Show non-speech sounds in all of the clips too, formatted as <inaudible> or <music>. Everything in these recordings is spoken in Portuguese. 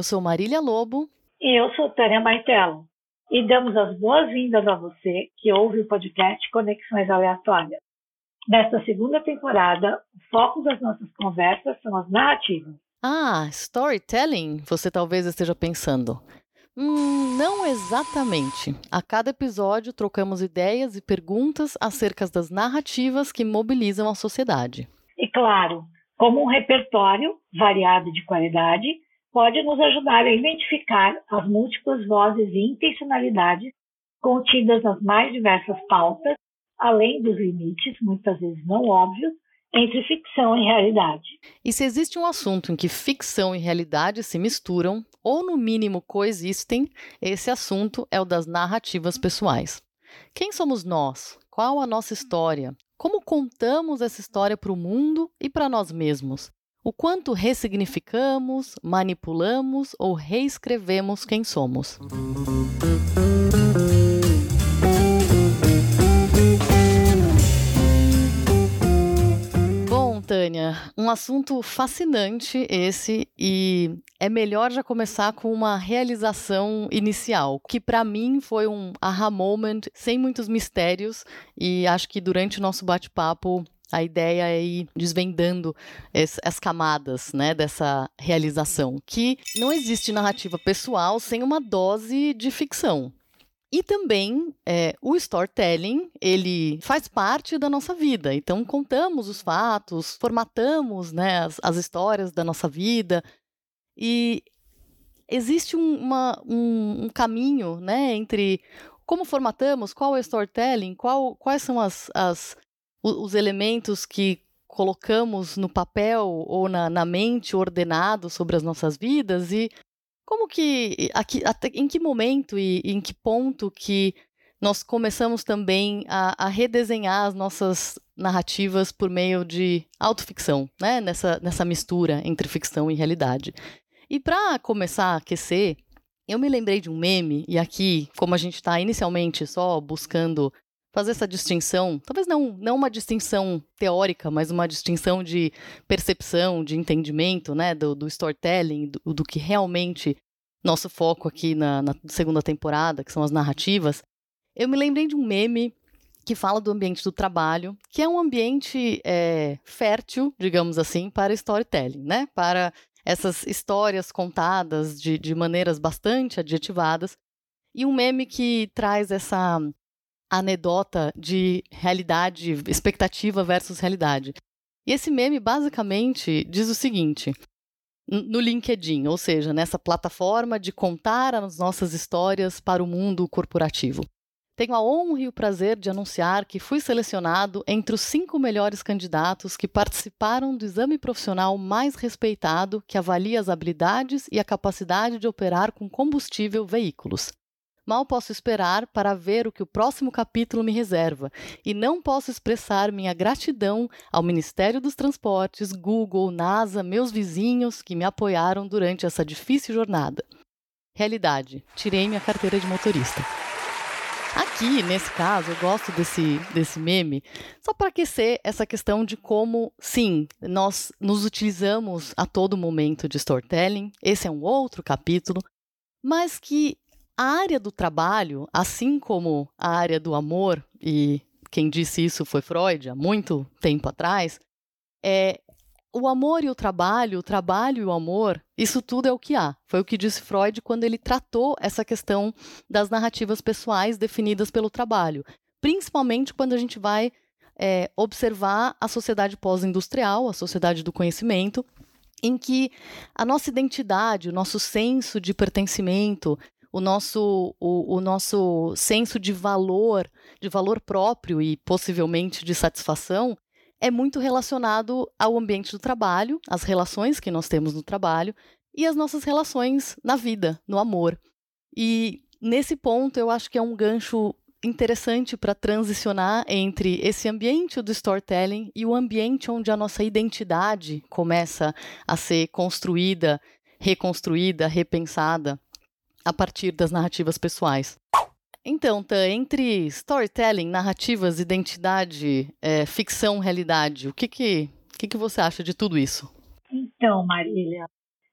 Eu sou Marília Lobo. E eu sou Tânia Martelo. E damos as boas-vindas a você que ouve o podcast Conexões Aleatórias. Nesta segunda temporada, o foco das nossas conversas são as narrativas. Ah, storytelling? Você talvez esteja pensando. Hum, não exatamente. A cada episódio trocamos ideias e perguntas acerca das narrativas que mobilizam a sociedade. E claro, como um repertório variado de qualidade, pode nos ajudar a identificar as múltiplas vozes e intencionalidades contidas nas mais diversas pautas, além dos limites, muitas vezes não óbvios, entre ficção e realidade. E se existe um assunto em que ficção e realidade se misturam, ou no mínimo coexistem, esse assunto é o das narrativas pessoais. Quem somos nós? Qual a nossa história? Como contamos essa história para o mundo e para nós mesmos? O quanto ressignificamos, manipulamos ou reescrevemos quem somos? Tânia, um assunto fascinante esse e é melhor já começar com uma realização inicial, que para mim foi um aha moment, sem muitos mistérios e acho que durante o nosso bate-papo a ideia é ir desvendando as, as, camadas né, dessa realização. Que não existe narrativa pessoal sem uma dose de ficção. E também é, o storytelling, ele faz parte da nossa vida. Então, contamos os fatos, formatamos né, as, as histórias da nossa vida. E existe um, uma, um, um, caminho né, entre como formatamos, qual é o storytelling, qual, quais são as, as, os elementos que colocamos no papel ou na, na mente ordenado sobre as nossas vidas e como que, aqui, até, em que momento e, e em que ponto que nós começamos também a, a, redesenhar as nossas narrativas por meio de autoficção, né? Nessa, nessa mistura entre ficção e realidade. E para começar a aquecer, eu me lembrei de um meme, e aqui, como a gente está inicialmente só buscando fazer essa distinção, talvez não, não uma distinção teórica, mas uma distinção de percepção, de entendimento, né, do, do storytelling, do, do, que realmente nosso foco aqui na, na segunda temporada, que são as narrativas, eu me lembrei de um meme que fala do ambiente do trabalho, que é um ambiente é, fértil, digamos assim, para storytelling, né? Para essas histórias contadas de, de maneiras bastante adjetivadas. E um meme que traz essa anedota de realidade, expectativa versus realidade. E esse meme basicamente diz o seguinte: no LinkedIn, ou seja, nessa plataforma de contar as nossas histórias para o mundo corporativo. Tenho a honra e o prazer de anunciar que fui selecionado entre os cinco melhores candidatos que participaram do exame profissional mais respeitado que avalia as habilidades e a capacidade de operar com combustível veículos. Mal posso esperar para ver o que o próximo capítulo me reserva, e não posso expressar minha gratidão ao Ministério dos Transportes, Google, NASA, meus vizinhos que me apoiaram durante essa difícil jornada. Realidade: tirei minha carteira de motorista. Aqui, nesse caso, eu gosto desse, desse meme só para aquecer essa questão de como, sim, nós nos utilizamos a todo momento de storytelling. Esse é um outro capítulo, mas que a área do trabalho, assim como a área do amor, e quem disse isso foi Freud há muito tempo atrás, é o amor e o trabalho, o trabalho e o amor, isso tudo é o que há. Foi o que disse Freud quando ele tratou essa questão das narrativas pessoais definidas pelo trabalho. Principalmente quando a gente vai é, observar a sociedade pós-industrial, a sociedade do conhecimento, em que a nossa identidade, o nosso senso de pertencimento, o nosso, o, o nosso senso de valor, de valor próprio e possivelmente de satisfação, é muito relacionado ao ambiente do trabalho, às relações que nós temos no trabalho e as nossas relações na vida, no amor. E nesse ponto eu acho que é um gancho interessante para transicionar entre esse ambiente do storytelling e o ambiente onde a nossa identidade começa a ser construída, reconstruída, repensada a partir das narrativas pessoais. Então, Tan, entre storytelling, narrativas, identidade, é, ficção, realidade, o que que, que que você acha de tudo isso? Então, Marília,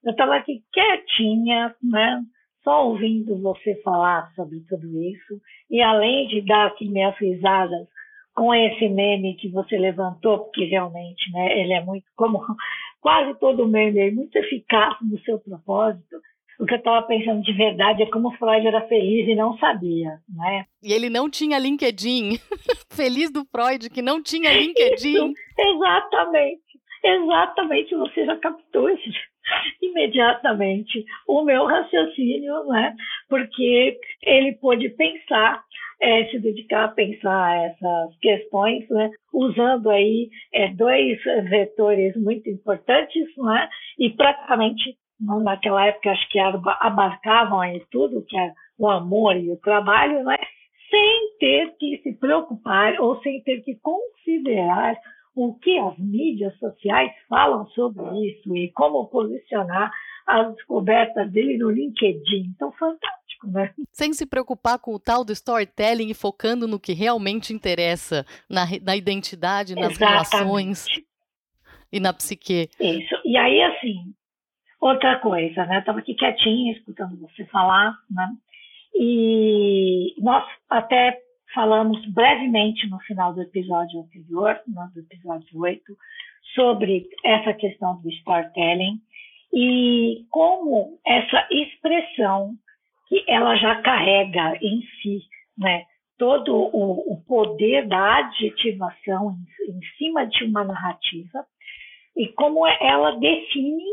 eu estava aqui quietinha, né? Só ouvindo você falar sobre tudo isso. E além de dar aqui minhas risadas com esse meme que você levantou, porque realmente, né, ele é muito, como <laughs> quase todo meme, é muito eficaz no seu propósito. O que eu estava pensando de verdade é como Freud era feliz e não sabia, né? E ele não tinha LinkedIn. <laughs> feliz do Freud que não tinha LinkedIn. Isso, exatamente. Exatamente, você já captou isso <laughs> imediatamente o meu raciocínio, né? Porque ele pôde pensar, é, se dedicar a pensar essas questões, né? Usando aí é, dois vetores muito importantes, né? E praticamente naquela época acho que abarcavam aí tudo, que é o amor e o trabalho, né? Sem ter que se preocupar ou sem ter que considerar o que as mídias sociais falam sobre isso e como posicionar as descobertas dele no LinkedIn. Então, fantástico, né? Sem se preocupar com o tal do storytelling e focando no que realmente interessa, na, na identidade, nas Exatamente. relações e na psique. Isso. E aí, assim, outra coisa, né? Estava aqui quietinha, escutando você falar, né? E nós até falamos brevemente no final do episódio anterior, no do episódio 8, sobre essa questão do storytelling e como essa expressão que ela já carrega em si, né, todo o, o poder da adjetivação em, em cima de uma narrativa e como ela define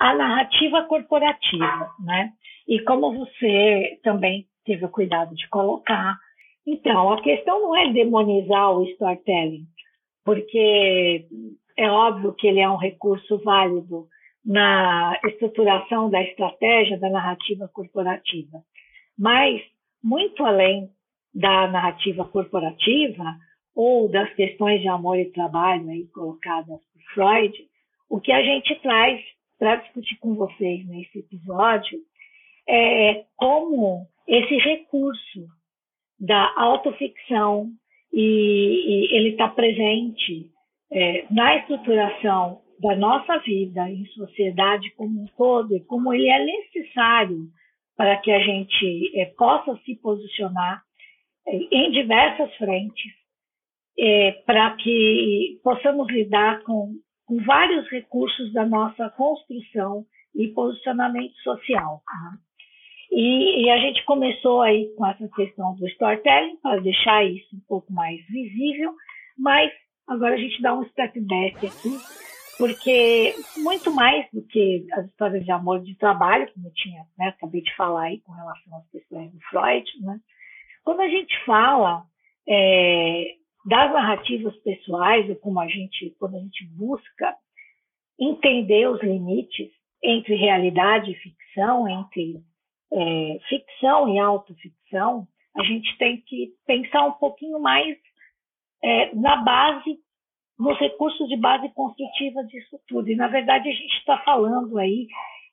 a narrativa corporativa, né? E como você também teve o cuidado de colocar, então, a questão não é demonizar o storytelling, porque é óbvio que ele é um recurso válido na estruturação da estratégia da narrativa corporativa. Mas, muito além da narrativa corporativa ou das questões de amor e trabalho aí colocadas por Freud, o que a gente traz para discutir com vocês nesse episódio é como esse recurso da autoficção e, e ele está presente é, na estruturação da nossa vida em sociedade como um todo e como ele é necessário para que a gente é, possa se posicionar é, em diversas frentes é, para que possamos lidar com, com, vários recursos da nossa construção e posicionamento social. E, e, a gente começou aí com essa questão do storytelling para deixar isso um pouco mais visível, mas agora a gente dá um step back aqui, porque muito mais do que as histórias de amor de trabalho, como eu tinha, né, acabei de falar aí com relação às questões do Freud, né, quando a gente fala é, das narrativas pessoais, ou como a gente, quando a gente busca entender os limites entre realidade e ficção, entre é, ficção e autoficção, a gente tem que pensar um pouquinho mais é, na base, nos recursos de base construtiva disso tudo. E, na verdade, a gente está falando aí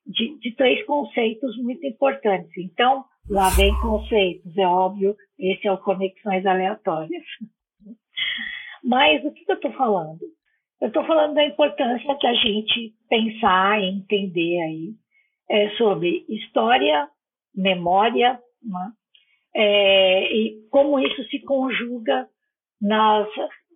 de, de, três conceitos muito importantes. Então, lá vem conceitos, é óbvio, esse é o Conexões Aleatórias. Mas o que, que eu estou falando? Eu estou falando da importância da gente pensar e entender aí é, sobre história, memória, né? é, e como isso se conjuga nas,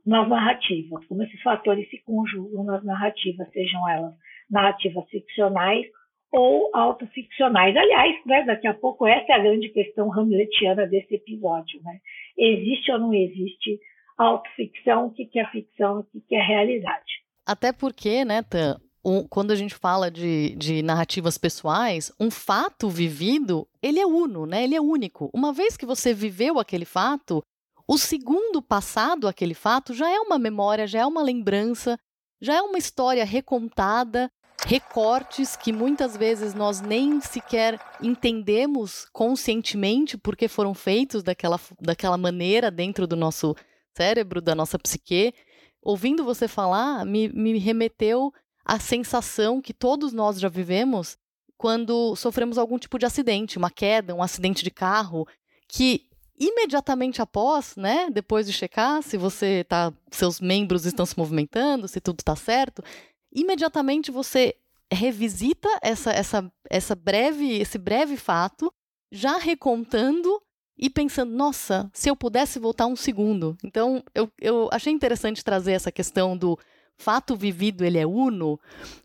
nas narrativas, como esses fatores se conjugam nas narrativas, sejam elas narrativas ficcionais ou autoficcionais. Aliás, né, daqui a pouco essa é a grande questão hamletiana desse episódio. Né? Existe ou não existe autoficção, o que é ficção, o que é realidade. Até porque, né, Tan, um, quando a gente fala de, de narrativas pessoais, um fato vivido, ele é uno, né? Ele é único. Uma vez que você viveu aquele fato, o segundo passado aquele fato já é uma memória, já é uma lembrança, já é uma história recontada, recortes que muitas vezes nós nem sequer entendemos conscientemente porque foram feitos daquela, daquela maneira dentro do nosso cérebro, da nossa psique. Ouvindo você falar, me, me remeteu a sensação que todos nós já vivemos quando sofremos algum tipo de acidente, uma queda, um acidente de carro, que imediatamente após, né, depois de checar se você tá, seus membros estão se movimentando, se tudo está certo, imediatamente você revisita essa, essa, essa breve, esse breve fato, já recontando e pensando, nossa, se eu pudesse voltar um segundo. Então, eu, eu achei interessante trazer essa questão do fato vivido ele é uno,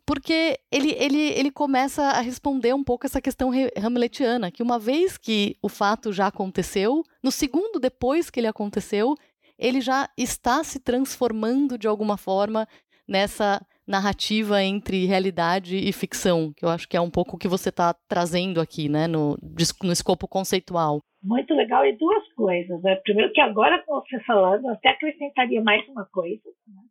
porque ele, ele, ele começa a responder um pouco essa questão hamletiana, que uma vez que o fato já aconteceu, no segundo depois que ele aconteceu, ele já está se transformando de alguma forma nessa narrativa entre realidade e ficção, que eu acho que é um pouco o que você está trazendo aqui, né, no, no escopo conceitual. Muito legal, e duas coisas. Né? Primeiro, que agora, com você falando, até acrescentaria mais uma coisa. Né?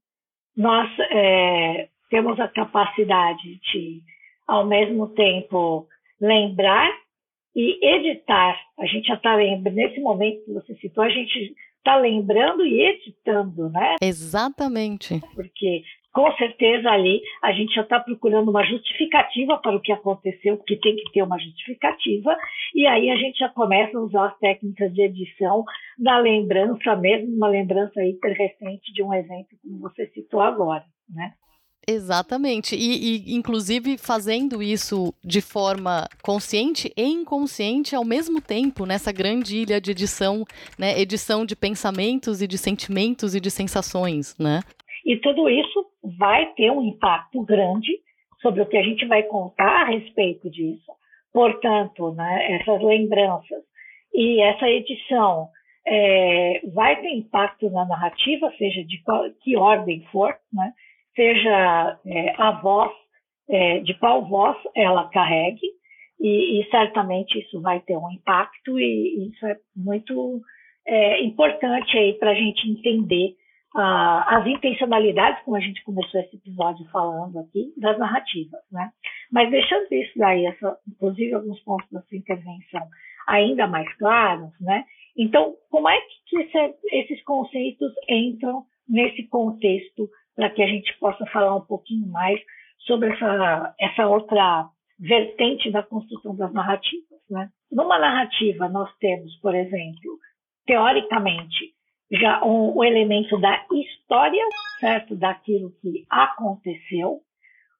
nós é, temos a capacidade de, ao mesmo tempo, lembrar e editar. A gente já está lembrando, nesse momento que você citou, a gente está lembrando e editando, né? Exatamente. Porque com certeza ali a gente já está procurando uma justificativa para o que aconteceu, porque tem que ter uma justificativa, e aí a gente já começa a usar as técnicas de edição da lembrança, mesmo uma lembrança hiper recente de um evento, como você citou agora, né? Exatamente. E, e, inclusive, fazendo isso de forma consciente e inconsciente ao mesmo tempo, nessa grande ilha de edição, né? Edição de pensamentos e de sentimentos e de sensações, né? E tudo isso vai ter um impacto grande sobre o que a gente vai contar a respeito disso. Portanto, né, essas lembranças e essa edição é, vai ter impacto na narrativa, seja de qual, que ordem for, né, seja é, a voz, é, de qual voz ela carregue, e, e, certamente isso vai ter um impacto, e isso é muito é, importante aí para a gente entender as intencionalidades, como a gente começou esse episódio falando aqui, das narrativas, né? Mas deixando isso daí, essa, inclusive alguns pontos da sua intervenção ainda mais claros, né? Então, como é que esse, esses conceitos entram nesse contexto para que a gente possa falar um pouquinho mais sobre essa, essa outra vertente da construção das narrativas, né? Numa narrativa, nós temos, por exemplo, teoricamente, já o, o elemento da história, certo? Daquilo que aconteceu,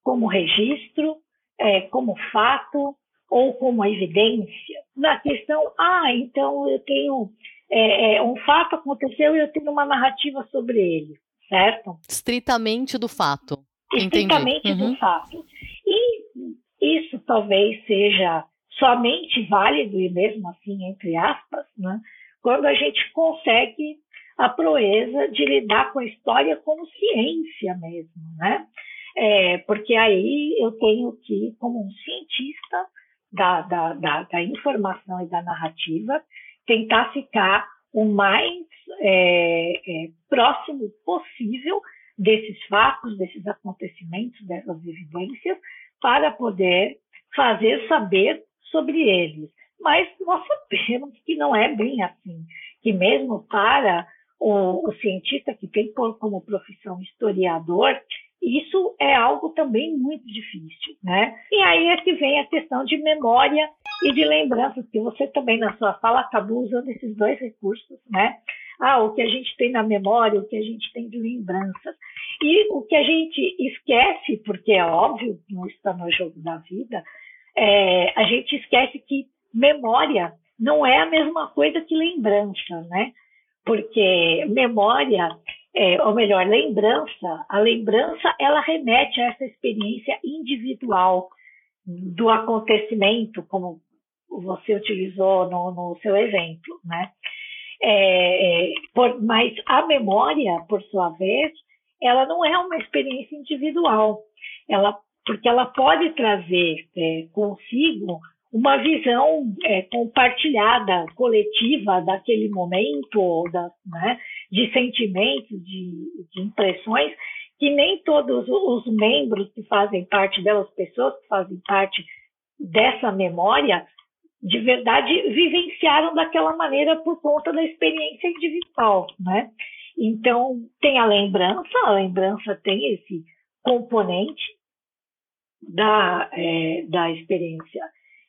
como registro, é, como fato ou como evidência. Na questão, ah, então eu tenho é, é, um fato aconteceu e eu tenho uma narrativa sobre ele, certo? Estritamente do fato. Estritamente uhum. do fato. E isso talvez seja somente válido e mesmo assim entre aspas, né? Quando a gente consegue a proeza de lidar com a história como ciência mesmo, né? É, porque aí eu tenho que, como um cientista da, da, da, da informação e da narrativa, tentar ficar o mais é, é, próximo possível desses fatos, desses acontecimentos, dessas evidências, para poder fazer saber sobre eles. Mas nós sabemos que não é bem assim, que mesmo para o, o cientista que tem como profissão historiador, isso é algo também muito difícil, né? E aí é que vem a questão de memória e de lembranças, que você também na sua fala acabou usando esses dois recursos, né? Ah, o que a gente tem na memória, o que a gente tem de lembranças. E o que a gente esquece, porque é óbvio, não está no jogo da vida, é, a gente esquece que memória não é a mesma coisa que lembrança, né? Porque memória, é, ou melhor, lembrança, a lembrança ela remete a essa experiência individual do acontecimento, como você utilizou no, no seu exemplo, né? É, é, por, mas a memória, por sua vez, ela não é uma experiência individual, ela, porque ela pode trazer é, consigo uma visão é, compartilhada, coletiva daquele momento, da, né, de sentimentos, de, de, impressões, que nem todos os membros que fazem parte delas, pessoas que fazem parte dessa memória, de verdade vivenciaram daquela maneira por conta da experiência individual, né? Então, tem a lembrança, a lembrança tem esse componente da, é, da experiência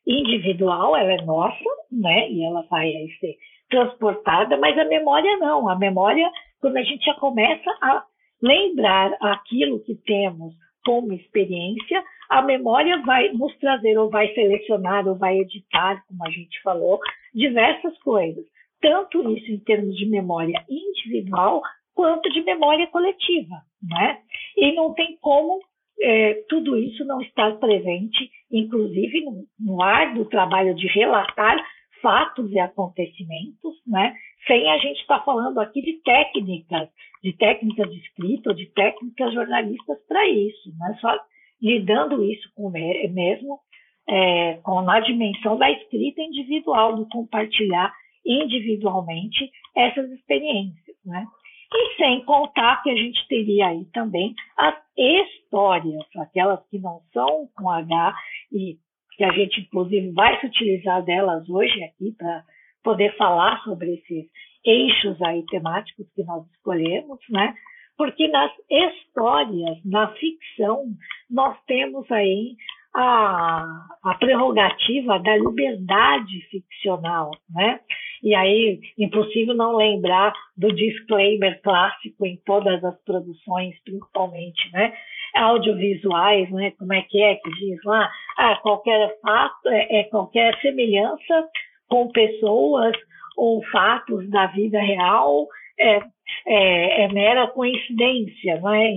individual, ela é nossa, né? E ela vai aí ser transportada, mas a memória não. A memória, quando a gente já começa a lembrar aquilo que temos como experiência, a memória vai nos trazer, ou vai selecionar, ou vai editar, como a gente falou, diversas coisas. Tanto isso em termos de memória individual, quanto de memória coletiva, né? E não tem como é, tudo isso não estar presente, inclusive no, no ar do trabalho de relatar fatos e acontecimentos, né? Sem a gente estar tá falando aqui de técnicas, de técnicas de escrita ou de técnicas jornalistas para isso, né? Só lidando isso com mesmo é, com a dimensão da escrita individual, do compartilhar individualmente essas experiências, né? E sem contar que a gente teria aí também as histórias, aquelas que não são com H e que a gente inclusive vai se utilizar delas hoje aqui para poder falar sobre esses eixos aí temáticos que nós escolhemos, né? Porque nas histórias, na ficção, nós temos aí a, a prerrogativa da liberdade ficcional, né? E aí, impossível não lembrar do disclaimer clássico em todas as produções, principalmente, né? Audiovisuais, né? Como é que é que diz lá? Ah, qualquer fato, é, é qualquer semelhança com pessoas ou fatos da vida real é, é, é mera coincidência, não é?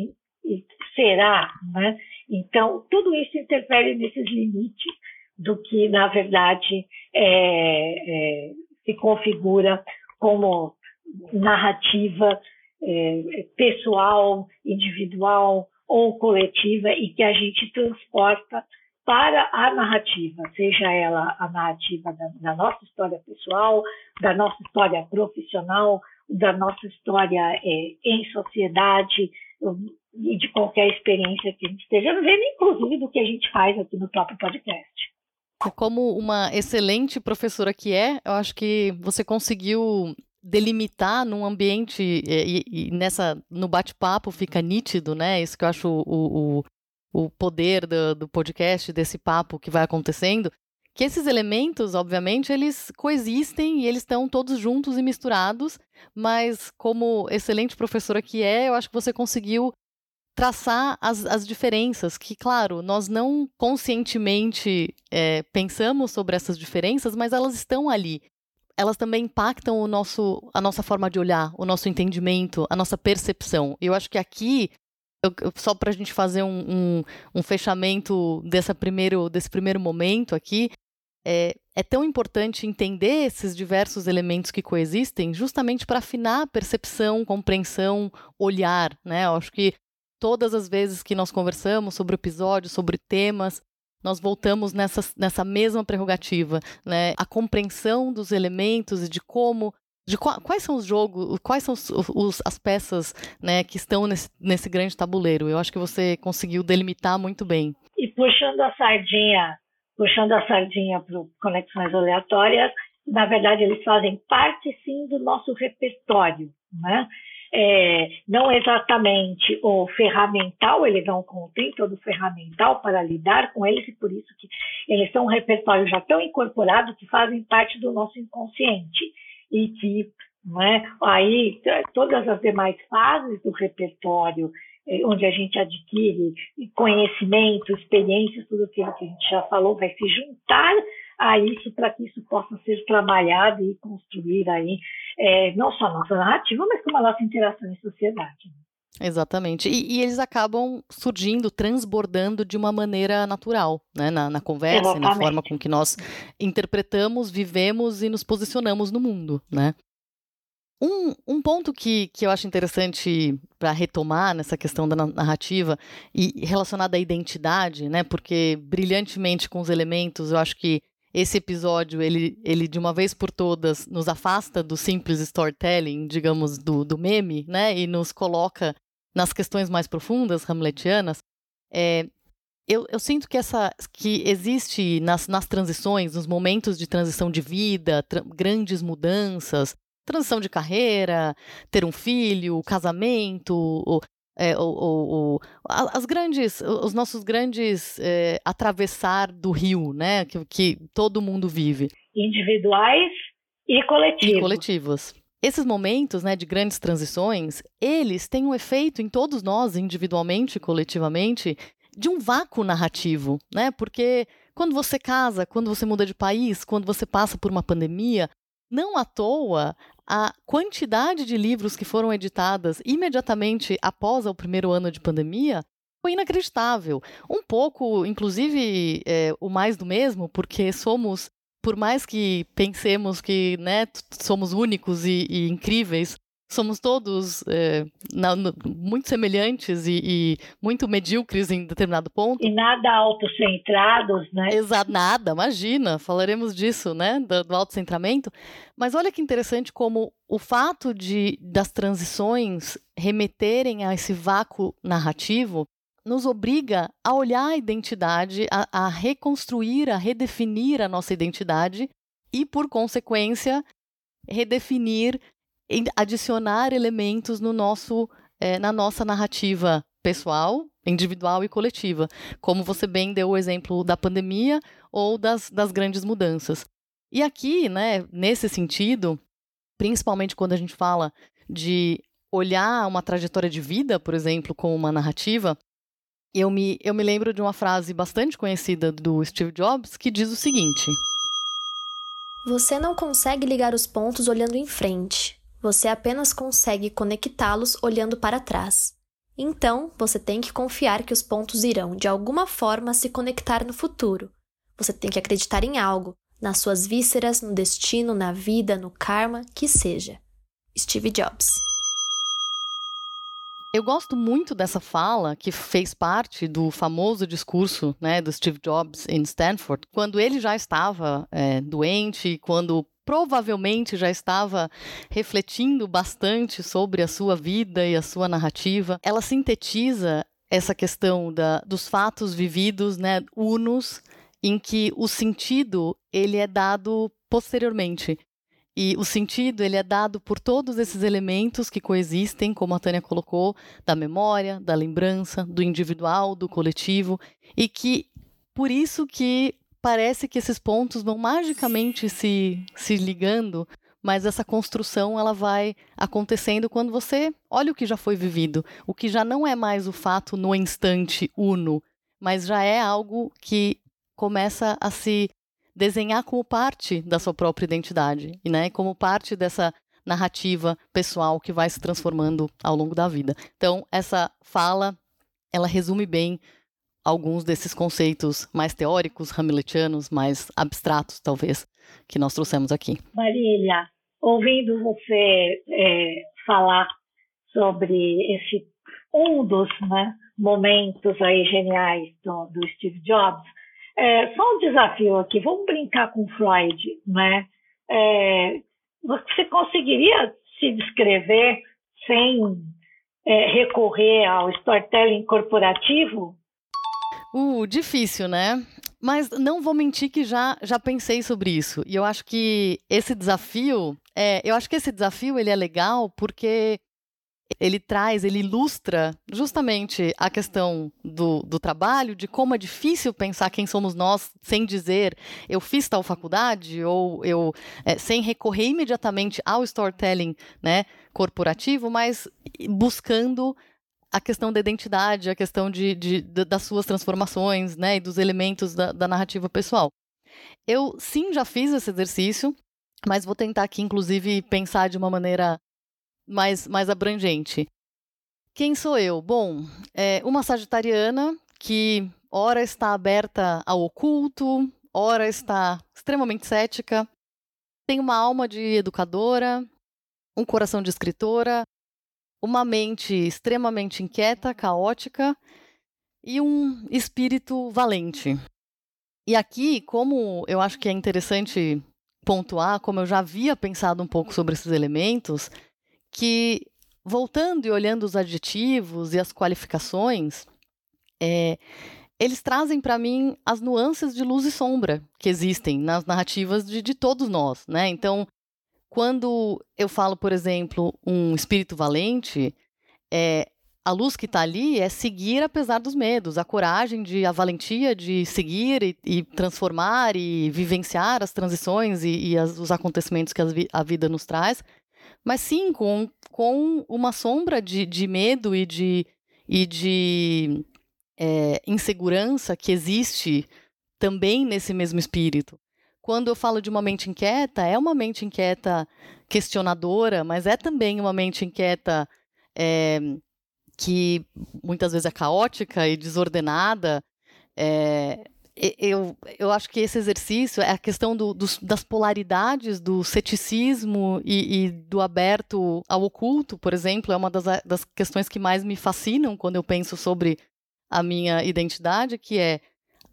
E será, né? Então, tudo isso interfere nesses limites do que, na verdade, é, é, se configura como narrativa é, pessoal, individual ou coletiva e que a gente transporta para a narrativa, seja ela a narrativa da, da, nossa história pessoal, da nossa história profissional, da nossa história é, em sociedade e de qualquer experiência que a gente esteja vivendo, inclusive do que a gente faz aqui no próprio podcast. Como uma excelente professora que é, eu acho que você conseguiu delimitar num ambiente e, e nessa no bate-papo fica nítido, né? Isso que eu acho o, o, o poder do, do podcast, desse papo que vai acontecendo, que esses elementos, obviamente, eles coexistem e eles estão todos juntos e misturados, mas como excelente professora que é, eu acho que você conseguiu traçar as, as diferenças, que, claro, nós não conscientemente é, pensamos sobre essas diferenças, mas elas estão ali. Elas também impactam o nosso, a nossa forma de olhar, o nosso entendimento, a nossa percepção. Eu acho que aqui, eu, só para a gente fazer um, um, um, fechamento dessa primeiro, desse primeiro momento aqui, é, é tão importante entender esses diversos elementos que coexistem, justamente para afinar percepção, compreensão, olhar, né? Eu acho que todas as vezes que nós conversamos sobre o episódio, sobre temas, nós voltamos nessa, nessa mesma prerrogativa, né? A compreensão dos elementos e de como de quais são os jogos, quais são os, os, as peças né, que estão nesse, nesse grande tabuleiro. Eu acho que você conseguiu delimitar muito bem. E puxando a sardinha, puxando a sardinha para conexões aleatórias, na verdade eles fazem parte sim do nosso repertório, né? É, não exatamente o ferramental, ele não contém todo o ferramental para lidar com eles, e por isso que eles são um repertório já tão incorporado que fazem parte do nosso inconsciente. E que né, aí todas as demais fases do repertório, é, onde a gente adquire conhecimento, experiências, tudo aquilo que a gente já falou, vai se juntar a isso para que isso possa ser trabalhado e construir aí é, não só a nossa narrativa, mas como a nossa interação em sociedade. Exatamente. E, e, eles acabam surgindo, transbordando de uma maneira natural, né? na, na conversa, Exatamente. na forma com que nós interpretamos, vivemos e nos posicionamos no mundo. Né? Um, um ponto que, que eu acho interessante para retomar nessa questão da narrativa e relacionada à identidade, né? porque brilhantemente com os elementos, eu acho que esse episódio, ele, ele de uma vez por todas nos afasta do simples storytelling, digamos, do, do meme, né? E nos coloca nas questões mais profundas, hamletianas. É, eu, eu, sinto que essa que existe nas, nas transições, nos momentos de transição de vida, grandes mudanças, transição de carreira, ter um filho, casamento, é, as grandes, os nossos grandes é, atravessar do rio, né, que, que todo mundo vive. Individuais e coletivos. E coletivos. Esses momentos, né, de grandes transições, eles têm um efeito em todos nós, individualmente e coletivamente, de um vácuo narrativo, né? Porque quando você casa, quando você muda de país, quando você passa por uma pandemia, não à toa a quantidade de livros que foram editadas imediatamente após o primeiro ano de pandemia foi inacreditável. Um pouco, inclusive, é, o mais do mesmo, porque somos, por mais que pensemos que né, somos únicos e, e incríveis, somos todos é, na, no, muito semelhantes e, e, muito medíocres em determinado ponto. E nada autocentrados, né? Exato, nada, imagina, falaremos disso, né, do, do autocentramento. Mas olha que interessante como o fato de das transições remeterem a esse vácuo narrativo nos obriga a olhar a identidade, a, a reconstruir, a redefinir a nossa identidade e, por consequência, redefinir adicionar elementos no nosso, é, na nossa narrativa pessoal, individual e coletiva, como você bem deu o exemplo da pandemia ou das, das grandes mudanças. E aqui, né, nesse sentido, principalmente quando a gente fala de olhar uma trajetória de vida, por exemplo, como uma narrativa, eu me, eu me lembro de uma frase bastante conhecida do Steve Jobs que diz o seguinte: Você não consegue ligar os pontos olhando em frente. Você apenas consegue conectá-los olhando para trás. Então, você tem que confiar que os pontos irão, de alguma forma, se conectar no futuro. Você tem que acreditar em algo, nas suas vísceras, no destino, na vida, no karma, que seja. Steve Jobs. Eu gosto muito dessa fala que fez parte do famoso discurso né, do Steve Jobs em Stanford, quando ele já estava é, doente, quando provavelmente já estava refletindo bastante sobre a sua vida e a sua narrativa. Ela sintetiza essa questão da, dos fatos vividos, né, unos, em que o sentido ele é dado posteriormente. E o sentido ele é dado por todos esses elementos que coexistem, como a Tânia colocou, da memória, da lembrança, do individual, do coletivo, e que por isso que parece que esses pontos vão magicamente se, se ligando, mas essa construção ela vai acontecendo quando você olha o que já foi vivido, o que já não é mais o fato no instante uno, mas já é algo que começa a se desenhar como parte da sua própria identidade, e né, como parte dessa narrativa pessoal que vai se transformando ao longo da vida. Então, essa fala, ela resume bem alguns desses conceitos mais teóricos, hamiletianos, mais abstratos, talvez, que nós trouxemos aqui. Marília, ouvindo você é, falar sobre esse um dos né, momentos aí geniais do, do Steve Jobs, é, só um desafio aqui, vamos brincar com Freud, né? É, você conseguiria se descrever sem é, recorrer ao storytelling corporativo? Uh, difícil, né? Mas não vou mentir que já, já pensei sobre isso. E eu acho que esse desafio, é, eu acho que esse desafio ele é legal porque ele traz, ele ilustra justamente a questão do, do trabalho, de como é difícil pensar quem somos nós sem dizer eu fiz tal faculdade ou eu é, sem recorrer imediatamente ao storytelling, né, corporativo, mas buscando a questão da identidade, a questão de, de, de das suas transformações, né, e dos elementos da, da narrativa pessoal. Eu sim já fiz esse exercício, mas vou tentar aqui, inclusive, pensar de uma maneira mais, mais abrangente. Quem sou eu? Bom, é uma sagitariana que ora está aberta ao oculto, ora está extremamente cética, tem uma alma de educadora, um coração de escritora, uma mente extremamente inquieta, caótica e um espírito valente. E aqui, como eu acho que é interessante pontuar, como eu já havia pensado um pouco sobre esses elementos, que voltando e olhando os adjetivos e as qualificações, é, eles trazem para mim as nuances de luz e sombra que existem nas narrativas de, de todos nós, né? Então, quando eu falo, por exemplo, um espírito valente, é, a luz que está ali é seguir apesar dos medos, a coragem, de, a valentia de seguir e, e transformar e vivenciar as transições e, e as, os acontecimentos que a, a, vida nos traz, mas sim com, com uma sombra de, de medo e de, e de é, insegurança que existe também nesse mesmo espírito. Quando eu falo de uma mente inquieta, é uma mente inquieta questionadora, mas é também uma mente inquieta é, que muitas vezes é caótica e desordenada. É, eu, eu acho que esse exercício é a questão do, do, das polaridades do ceticismo e, e, do aberto ao oculto, por exemplo, é uma das, das questões que mais me fascinam quando eu penso sobre a minha identidade, que é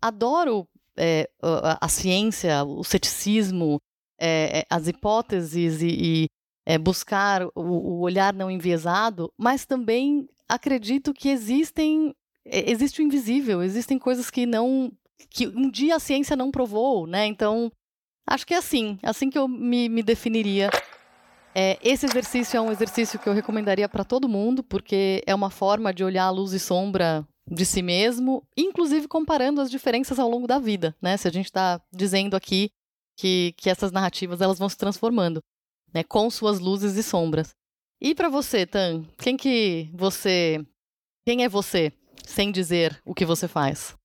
adoro é, a, a, ciência, o ceticismo, é, é as hipóteses e, e é, buscar o, o olhar não enviesado, mas também acredito que existem é, existe o invisível, existem coisas que não que um dia a ciência não provou, né? Então, acho que é assim, assim que eu me, me definiria. É, esse exercício é um exercício que eu recomendaria para todo mundo, porque é uma forma de olhar a luz e sombra de si mesmo, inclusive comparando as diferenças ao longo da vida, né? Se a gente está dizendo aqui que, que essas narrativas elas vão se transformando, né? Com suas luzes e sombras. E para você, Tan, quem que você, quem é você, sem dizer o que você faz?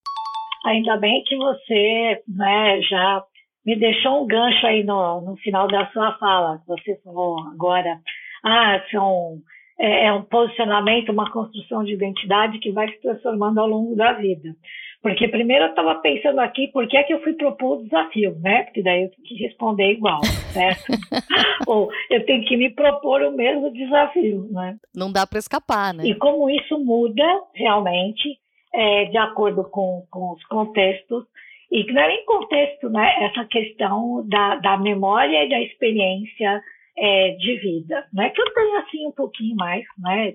Ainda bem que você né, já me deixou um gancho aí no, no final da sua fala. Você falou agora, ah, são, é, é um posicionamento, uma construção de identidade que vai se transformando ao longo da vida. Porque primeiro eu estava pensando aqui por que é que eu fui propor o desafio, né? Porque daí eu tenho que responder igual, certo? <laughs> <laughs> Ou eu tenho que me propor o mesmo desafio, né? Não dá para escapar, né? E como isso muda realmente é, de acordo com, com os contextos, e que não é nem contexto, né? Essa questão da, da memória e da experiência é, de vida, né? Que eu tenho assim um pouquinho mais, né?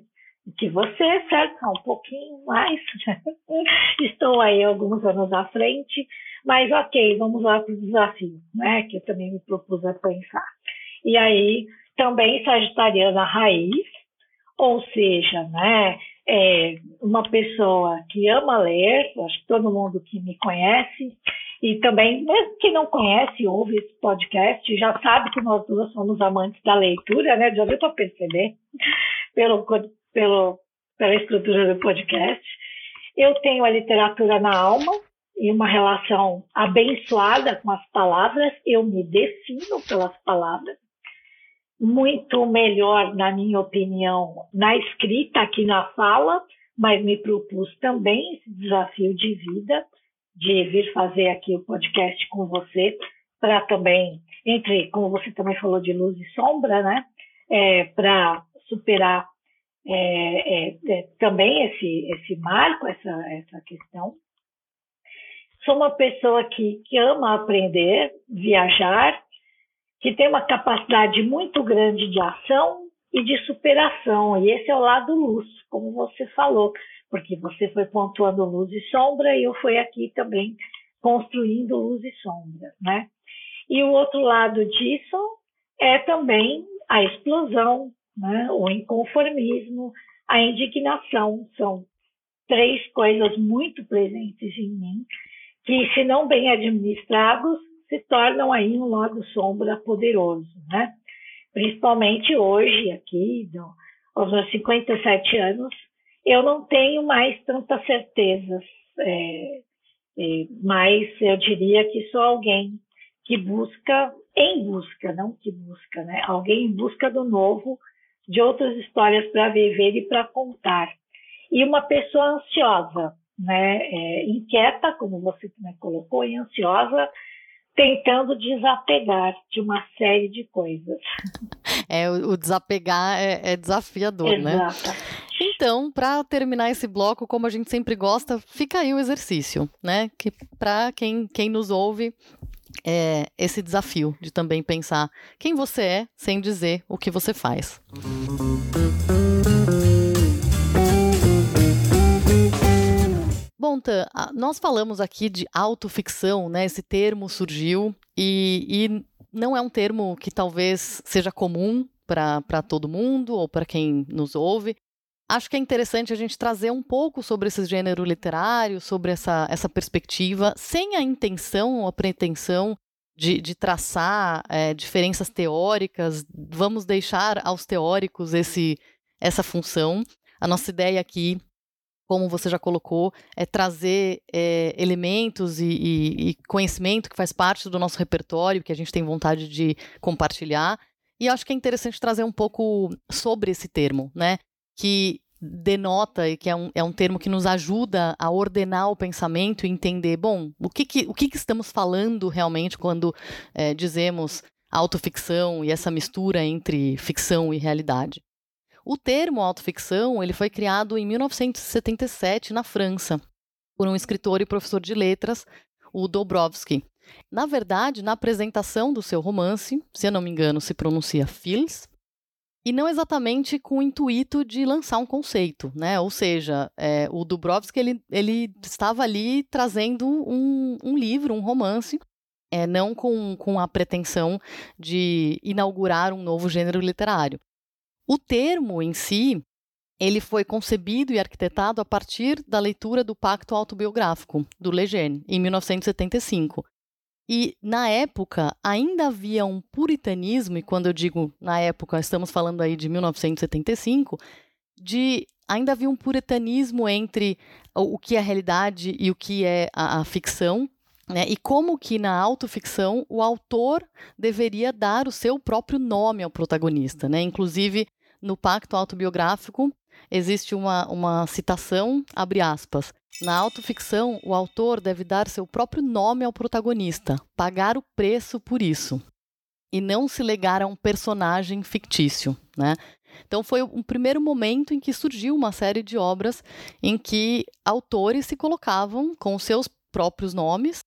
Que você, certo? Um pouquinho mais. <laughs> Estou aí alguns anos à frente, mas ok, vamos lá para o desafio, né? Que eu também me propus a pensar. E aí, também sagitariana raiz, ou seja, né? é uma pessoa que ama ler, acho que todo mundo que me conhece, e também, mesmo que não conhece, ouve esse podcast, já sabe que nós duas somos amantes da leitura, né? Já deu para perceber <laughs> pelo, pelo, pela estrutura do podcast. Eu tenho a literatura na alma e uma relação abençoada com as palavras, eu me defino pelas palavras muito melhor, na minha opinião, na escrita que na fala, mas me propus também esse desafio de vida, de vir fazer aqui o podcast com você, para também, entre, como você também falou, de luz e sombra, né? É, para superar é, é, é, também esse, esse marco, essa, essa questão. Sou uma pessoa que, que ama aprender, viajar, que tem uma capacidade muito grande de ação e de superação. E esse é o lado luz, como você falou, porque você foi pontuando luz e sombra e eu fui aqui também construindo luz e sombra, né? E o outro lado disso é também a explosão, né? o inconformismo, a indignação. São três coisas muito presentes em mim que, se não bem administrados, se tornam aí um lado sombra poderoso, né? Principalmente hoje, aqui, aos meus 57 anos, eu não tenho mais tantas certezas, é, é, mas eu diria que sou alguém que busca, em busca, não que busca, né? Alguém em busca do novo, de outras histórias para viver e para contar. E uma pessoa ansiosa, né? É, inquieta, como você também colocou, e ansiosa tentando desapegar de uma série de coisas. <laughs> É, o desapegar é, é desafiador, né? Então, para terminar esse bloco, como a gente sempre gosta, fica aí o exercício, né? Que para quem, quem nos ouve, é esse desafio de também pensar quem você é sem dizer o que você faz. Bom, Tan, nós falamos aqui de autoficção, né? Esse termo surgiu e, e não é um termo que talvez seja comum para todo mundo ou para quem nos ouve. Acho que é interessante a gente trazer um pouco sobre esse gênero literário, sobre essa, essa perspectiva, sem a intenção ou a pretensão de, de traçar é, diferenças teóricas. Vamos deixar aos teóricos esse, essa função. A nossa ideia aqui como você já colocou, é trazer é, elementos e, e, e, conhecimento que faz parte do nosso repertório, que a gente tem vontade de compartilhar. E acho que é interessante trazer um pouco sobre esse termo, né? Que denota e que é um, é um termo que nos ajuda a ordenar o pensamento e entender, bom, o que, que o que, que estamos falando realmente quando é, dizemos autoficção e essa mistura entre ficção e realidade. O termo autoficção ele foi criado em 1977 na França por um escritor e professor de letras, o Dobrovsky. Na verdade, na apresentação do seu romance, se eu não me engano, se pronuncia Fils, e não exatamente com o intuito de lançar um conceito, né? Ou seja, é, o Dubrovsky ele, ele estava ali trazendo um, um livro, um romance, é, não com, com a pretensão de inaugurar um novo gênero literário. O termo em si, ele foi concebido e arquitetado a partir da leitura do Pacto Autobiográfico, do Lejeune, em 1975. E, na época, ainda havia um puritanismo, e quando eu digo na época, estamos falando aí de 1975, de ainda havia um puritanismo entre o que é a realidade e o que é a, a ficção, né? E como que na autoficção o autor deveria dar o seu próprio nome ao protagonista, né? Inclusive, no pacto autobiográfico, existe uma, uma citação, abre aspas, na autoficção, o autor deve dar seu próprio nome ao protagonista, pagar o preço por isso, e não se legar a um personagem fictício, né? Então foi um primeiro momento em que surgiu uma série de obras em que autores se colocavam com seus próprios nomes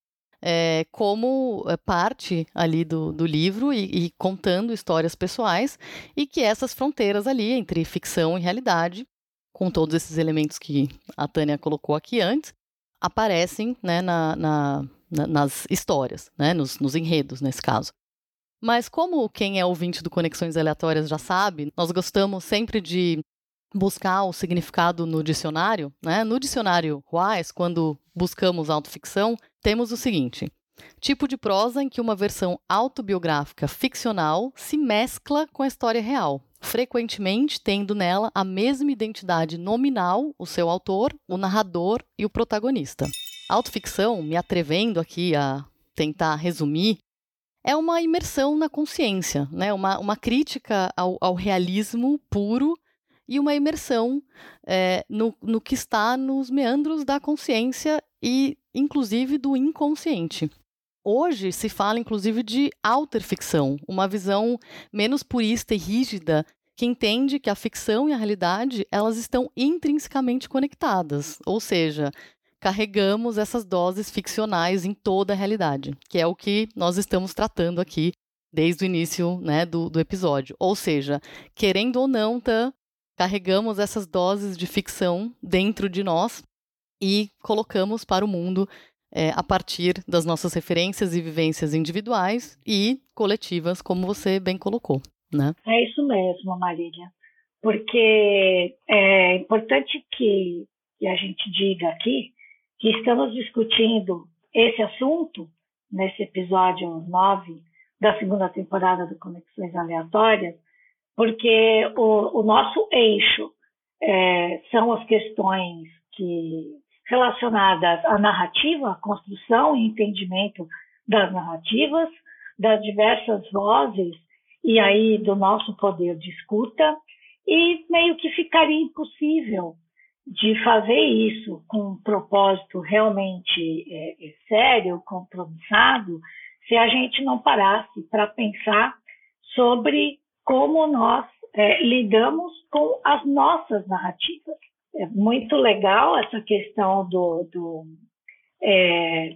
é, como eh, parte ali do, do livro e, e, contando histórias pessoais e que essas fronteiras ali entre ficção e realidade, com todos esses elementos que a Tânia colocou aqui antes, aparecem né, na, na, na, nas histórias, né, nos, nos enredos nesse caso. Mas como quem é ouvinte do Conexões Aleatórias já sabe, nós gostamos sempre de buscar o significado no dicionário, né? No dicionário Wise, quando buscamos autoficção, temos o seguinte: tipo de prosa em que uma versão autobiográfica ficcional se mescla com a história real, frequentemente tendo nela a mesma identidade nominal, o seu autor, o narrador e o protagonista. Autoficção, me atrevendo aqui a tentar resumir, é uma imersão na consciência, né? uma, uma crítica ao, ao realismo puro e uma imersão é, no, no que está nos meandros da consciência e, inclusive, do inconsciente. Hoje se fala, inclusive, de alterficção, uma visão menos purista e rígida que entende que a ficção e a realidade elas estão intrinsecamente conectadas, ou seja, carregamos essas doses ficcionais em toda a realidade, que é o que nós estamos tratando aqui desde o início né, do, do episódio. Ou seja, querendo ou não, tá, carregamos essas doses de ficção dentro de nós e colocamos para o mundo é, a partir das nossas referências e vivências individuais e coletivas, como você bem colocou. Né? É isso mesmo, Marília. Porque é importante que, a gente diga aqui que estamos discutindo esse assunto nesse episódio 9 da segunda temporada do Conexões Aleatórias, porque o, o nosso eixo é, são as questões que relacionadas à narrativa, à construção e entendimento das narrativas, das diversas vozes e aí do nosso poder de escuta, e meio que ficaria impossível de fazer isso com um propósito realmente é, é sério, compromissado, se a gente não parasse para pensar sobre como nós é, lidamos com as nossas narrativas. É muito legal essa questão do, do, é,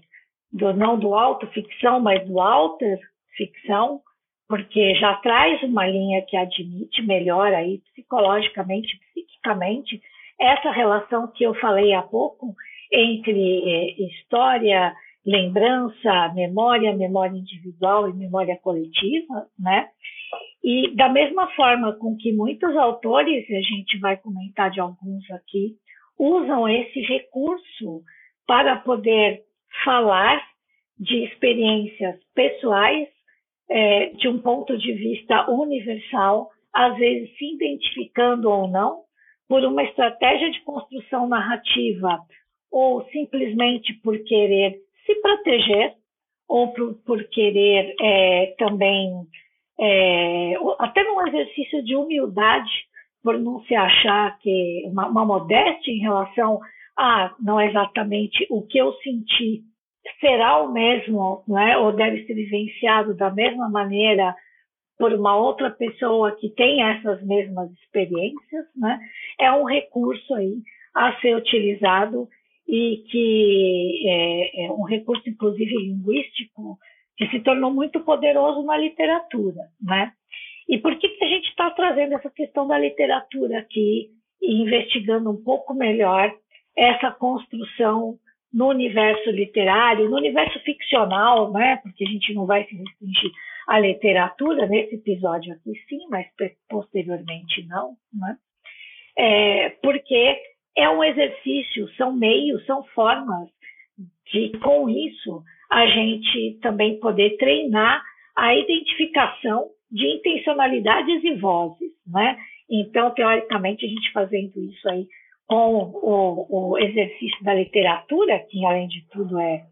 do não do autoficção, mas do alter ficção, porque já traz uma linha que admite melhor aí psicologicamente, psiquicamente, essa relação que eu falei há pouco entre é, história, lembrança, memória, memória individual e memória coletiva, né? E da mesma forma com que muitos autores, a gente vai comentar de alguns aqui, usam esse recurso para poder falar de experiências pessoais é, de um ponto de vista universal, às vezes se identificando ou não por uma estratégia de construção narrativa ou simplesmente por querer se proteger ou por, por querer é, também é, até num exercício de humildade por não se achar que uma, uma modéstia em relação a não é exatamente o que eu senti será o mesmo, não é? ou deve ser vivenciado da mesma maneira por uma outra pessoa que tem essas mesmas experiências, né? é um recurso aí a ser utilizado e que é, é um recurso, inclusive linguístico, que se tornou muito poderoso na literatura, né? E por que, que a gente está trazendo essa questão da literatura aqui e investigando um pouco melhor essa construção no universo literário, no universo ficcional, né? Porque a gente não vai se restringir à literatura nesse episódio aqui, sim, mas posteriormente não, né? É, porque é um exercício, são meios, são formas de, com isso, a gente também poder treinar a identificação de intencionalidades e vozes, né? Então, teoricamente, a gente fazendo isso aí com o, o exercício da literatura, que além de tudo é,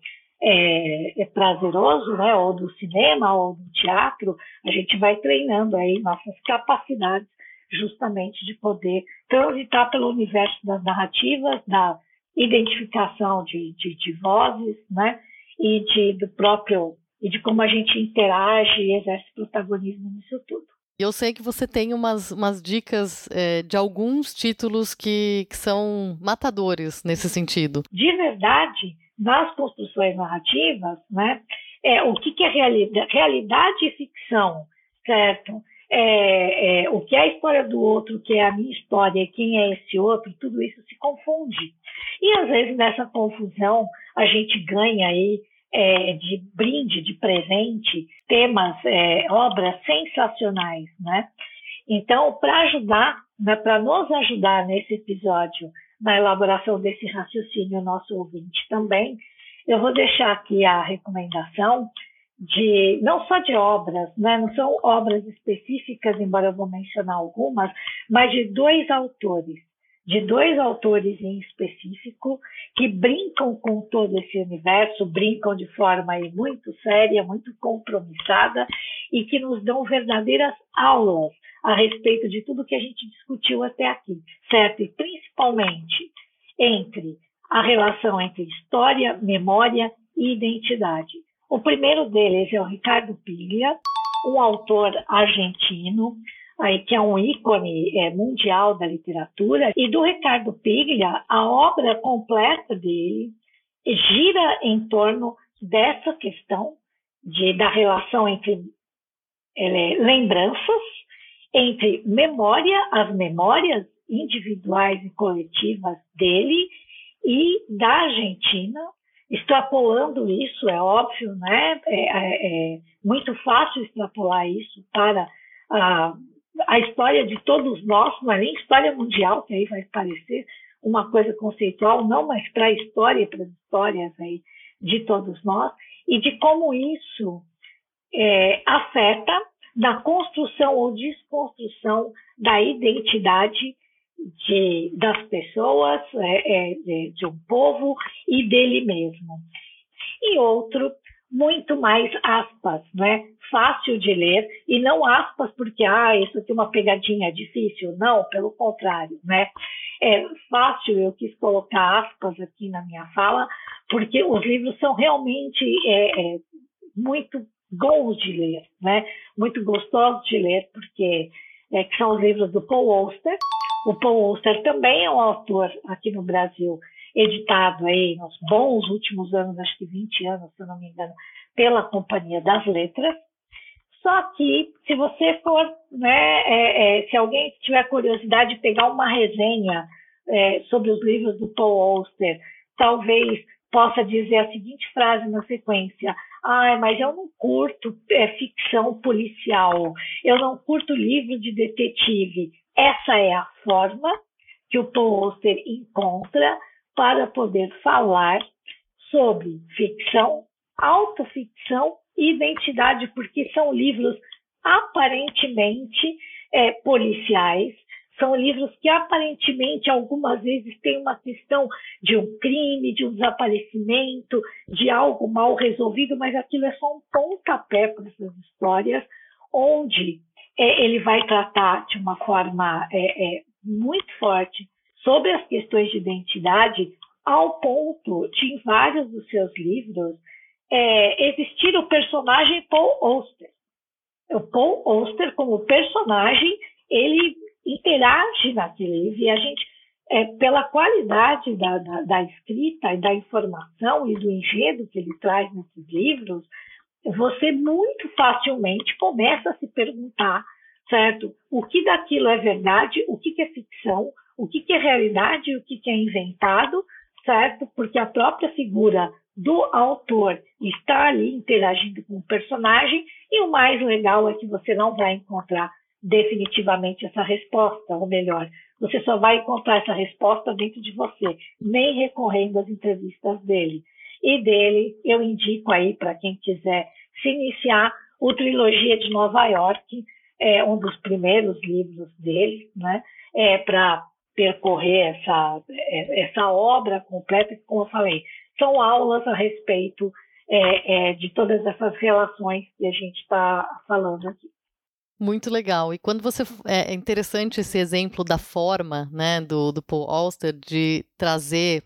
é, é, prazeroso, né? Ou do cinema, ou do teatro, a gente vai treinando aí nossas capacidades justamente de poder transitar pelo universo das narrativas, da identificação de, de, de vozes, né? E de, do próprio e de como a gente interage e exerce protagonismo nisso tudo. Eu sei que você tem umas, umas dicas é, de alguns títulos que, que são matadores nesse sentido. De verdade, nas construções narrativas, né, é, o que, que é realidade, realidade e ficção, certo? É, é, o que é a história do outro, o que é a minha história, e quem é esse outro, tudo isso se confunde. E às vezes nessa confusão a gente ganha aí é, de brinde, de presente, temas, é, obras sensacionais, né? Então, para ajudar, né, para nos ajudar nesse episódio, na elaboração desse raciocínio, nosso ouvinte também, eu vou deixar aqui a recomendação de não só de obras, né, não são obras específicas, embora eu vou mencionar algumas, mas de dois autores de dois autores em específico que brincam com todo esse universo, brincam de forma muito séria, muito compromissada e que nos dão verdadeiras aulas a respeito de tudo que a gente discutiu até aqui, certo? E principalmente entre a relação entre história, memória e identidade. O primeiro deles é o Ricardo Piglia, um autor argentino que é um ícone é, mundial da literatura, e do Ricardo Piglia, a obra completa dele gira em torno dessa questão de, da relação entre é, lembranças, entre memória, as memórias individuais e coletivas dele e da Argentina, extrapolando isso, é óbvio, né? É, é, é muito fácil extrapolar isso para a a história de todos nós, não é nem história mundial, que aí vai parecer uma coisa conceitual, não, mas para a história para as histórias aí de todos nós, e de como isso é, afeta na construção ou desconstrução da identidade de, das pessoas, é, é, de, de um povo e dele mesmo. E outro muito mais aspas, né? Fácil de ler e não aspas porque ah, isso aqui é uma pegadinha difícil, não, pelo contrário, né? É fácil, eu quis colocar aspas aqui na minha fala, porque os livros são realmente é, é, muito bons de ler, né? Muito gostosos de ler, porque é, são os livros do Paul Auster. O Paul Auster também é um autor aqui no Brasil editado aí nos bons últimos anos, acho que 20 anos, se não me engano, pela Companhia das Letras. Só que, se você for, né, é, é, se alguém tiver curiosidade de pegar uma resenha é, sobre os livros do Paul Auster, talvez possa dizer a seguinte frase na sequência: Ai, mas eu não curto é, ficção policial, eu não curto livro de detetive. Essa é a forma que o Paul Auster encontra para poder falar sobre ficção, autoficção e identidade, porque são livros aparentemente é, policiais, São livros que aparentemente algumas vezes têm uma questão de um crime, de um desaparecimento, de algo mal resolvido, mas aquilo é só um pontapé para essas histórias, onde é, ele vai tratar de uma forma é, é, muito forte sobre as questões de identidade, ao ponto de, em vários dos seus livros, é, existir o personagem Paul Auster. O Paul Auster, como personagem, ele interage naquele livro e a gente, é, pela qualidade da, da, da, escrita e da informação e do enredo que ele traz nesses livros, você muito facilmente começa a se perguntar, certo? O que daquilo é verdade, o que, que é ficção, o que, que é realidade e o que, que é inventado, certo? Porque a própria figura do autor está ali interagindo com o personagem e o mais legal é que você não vai encontrar definitivamente essa resposta, ou melhor, você só vai encontrar essa resposta dentro de você, nem recorrendo às entrevistas dele. E dele, eu indico aí para quem quiser se iniciar o Trilogia de Nova York, é um dos primeiros livros dele, né? É para percorrer essa, é, essa obra completa, como eu falei, são aulas a respeito é, é, de todas essas relações que a gente está falando aqui. Muito legal. E quando você. É, é interessante esse exemplo da forma, né, do, do Paul Auster, de trazer